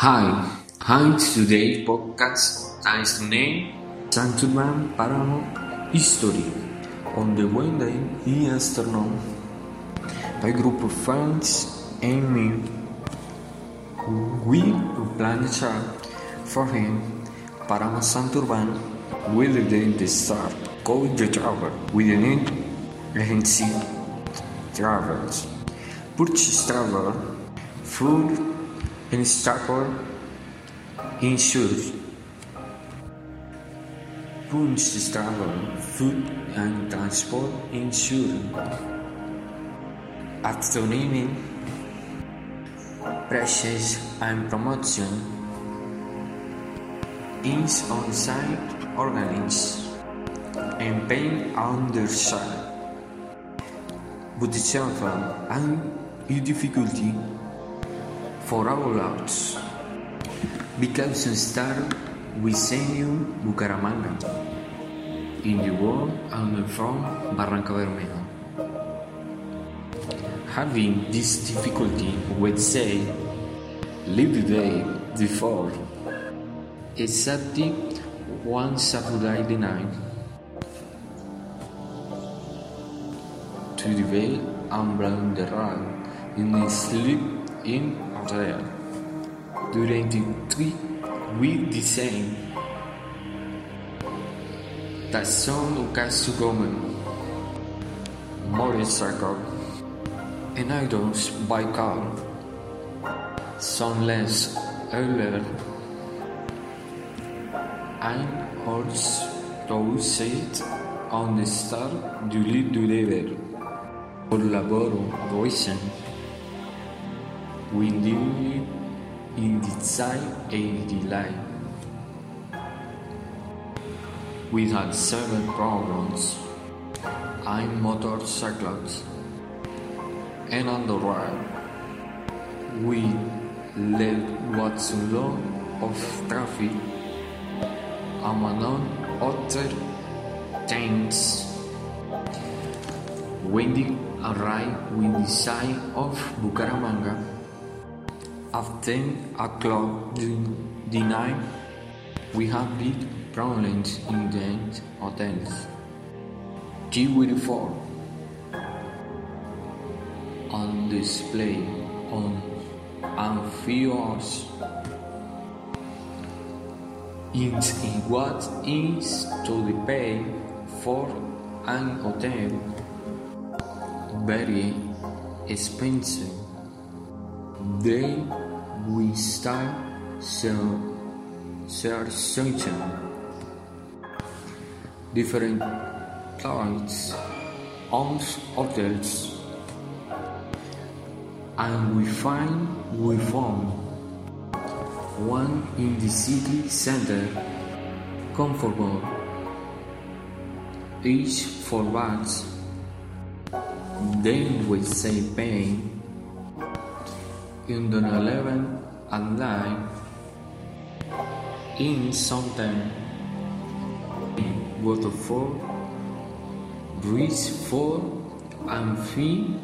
Hi, hi today's podcast is named Santurban Paranormal History. On the Wednesday in afternoon by group of friends and me. We plan a chat for him. Paramo Santurban will the start go the travel with an agency travels. Purchase travel food travel insurance purchase travel food and transport insurance naming prices and promotion. Is on site organized and paying on their side. But the and difficulty for our we start with Senior Bucaramanga. In the world and from Barranca Bermeja. Having this difficulty, we say, leave the day before. Exactly one Saturday night. To the veil and blown the rug in a sleep in hotel. During the three week the same that some has to go motorcycle and idols by car some less earlier and horse those sit on the star duly deliver for laboro voicing we live in and the light we had several problems. I'm motorcycles and on the road we led what's law of traffic. Among other things. When we arrived with the side of Bucaramanga at 10 o'clock the night, we had big problems in the hotels. G24 on display on amphibious is what is to be paid for an hotel very expensive. Then we start searching different types of hotels and we find we found one in the city center, comfortable, each for bags. Then we say paying in the 11 at night in something waterfall, breeze for and fee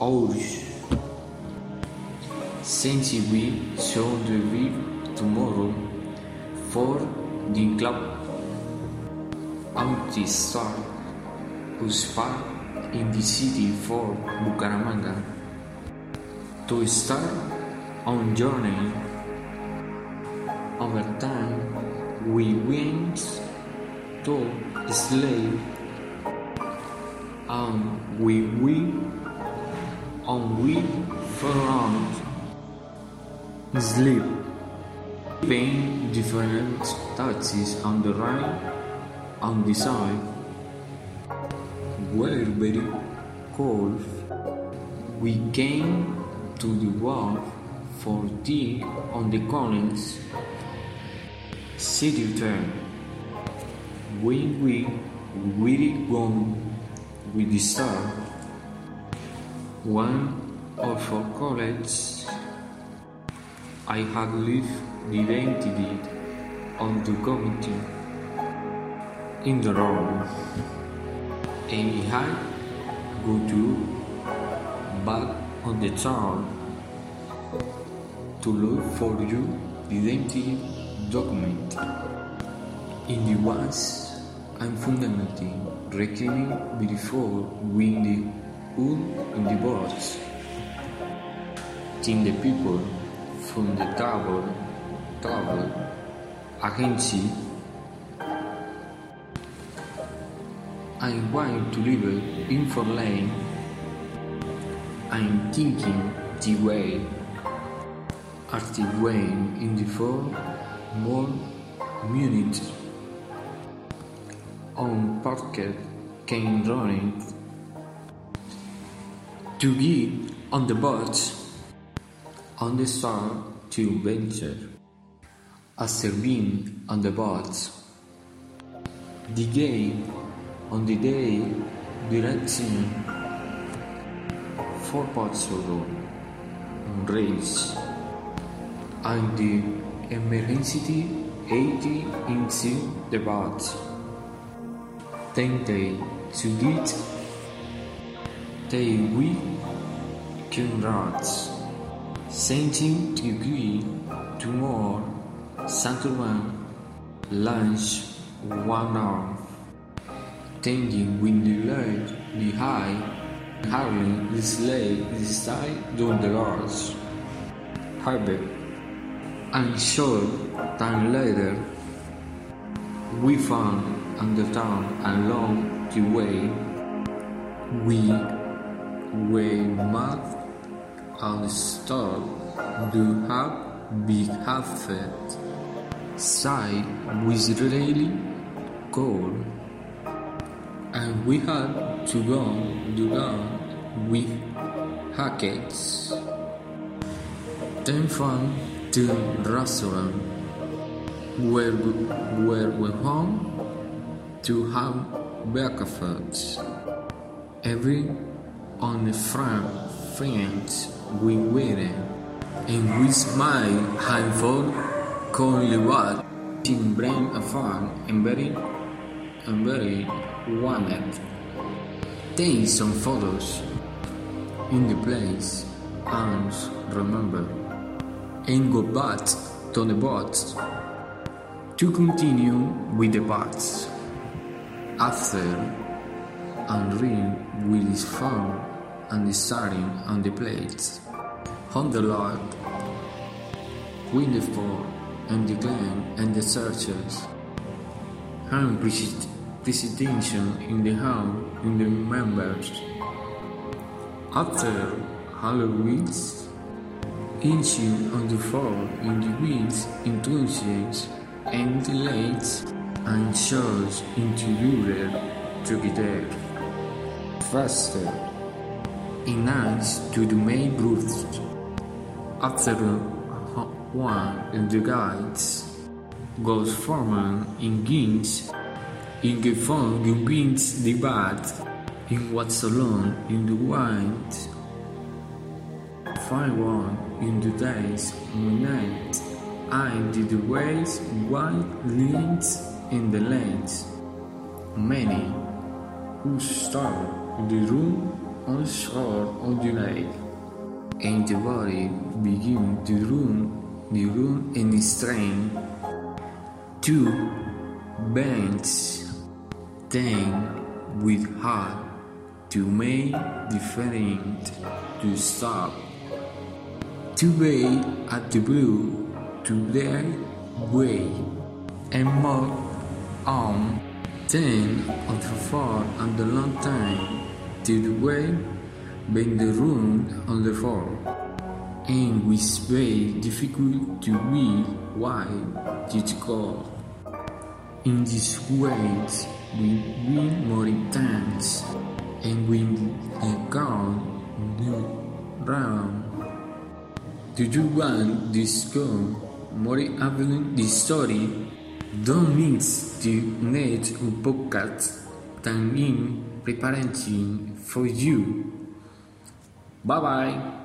hours. Since we show the view tomorrow for the club empty star whose park in the city for Bucaramanga to start on journey. Over time we went to slave and we will and we found sleep. Paying different taxes on the right and the side. Were very cold. We came to the wharf for tea on the Collins city turn. When we really gone with the star. One of our colleagues I had left the identity on the committee in the room and had go to back on the town to look for you, your identity document. In the was and fundamentally reclaiming before when the in the box. Team the people from the travel travel agency I want to live in for lane. I'm thinking the way as the way in the four more minutes. On parket came running to get on the boat on the start to venture. A being on the boat. The game on the day directing four parts of the race and the emergency 80 into the boat. Then they to get they we comrades sending to agree to more Santorum lunch one hour tending when the light behind hardly this side down the doors. However, and short time later, we found on the town along the way we were mad and start to have big effect. Side was really cold and we had to go down with hackets. Then found the restaurant where we, where we home to have breakfast. Every on the front friends we were and we smile and for calling what in brain a fun and very and very wanted. Take some photos in the place and remember and go back to the boat to continue with the parts. After Henri with his phone and the starting on the plates, on the log, with the fort and the clan and the searchers, presentation in the home in the members. After Halloween's Inching on the floor in the winds, in enthusiasms, and the delays, and shows into Europe together. Faster, enhanced to the main routes. After one of the guides goes formal in Gins, in the phone begins the bat, in what's alone in the wind find one in the days night. I did the ways white lines in the lanes many who start the room on shore on the lake. And the body begin the room the room in the strain two bands then with heart to make different to stop. To be at the blue to their way. And more on then on the far and the long time to the way being the room on the floor and we very difficult to be why did go in this way we win more intense and we gone round do you want this go more avenue this story? Don't miss the net podcast that in preparing for you. Bye bye.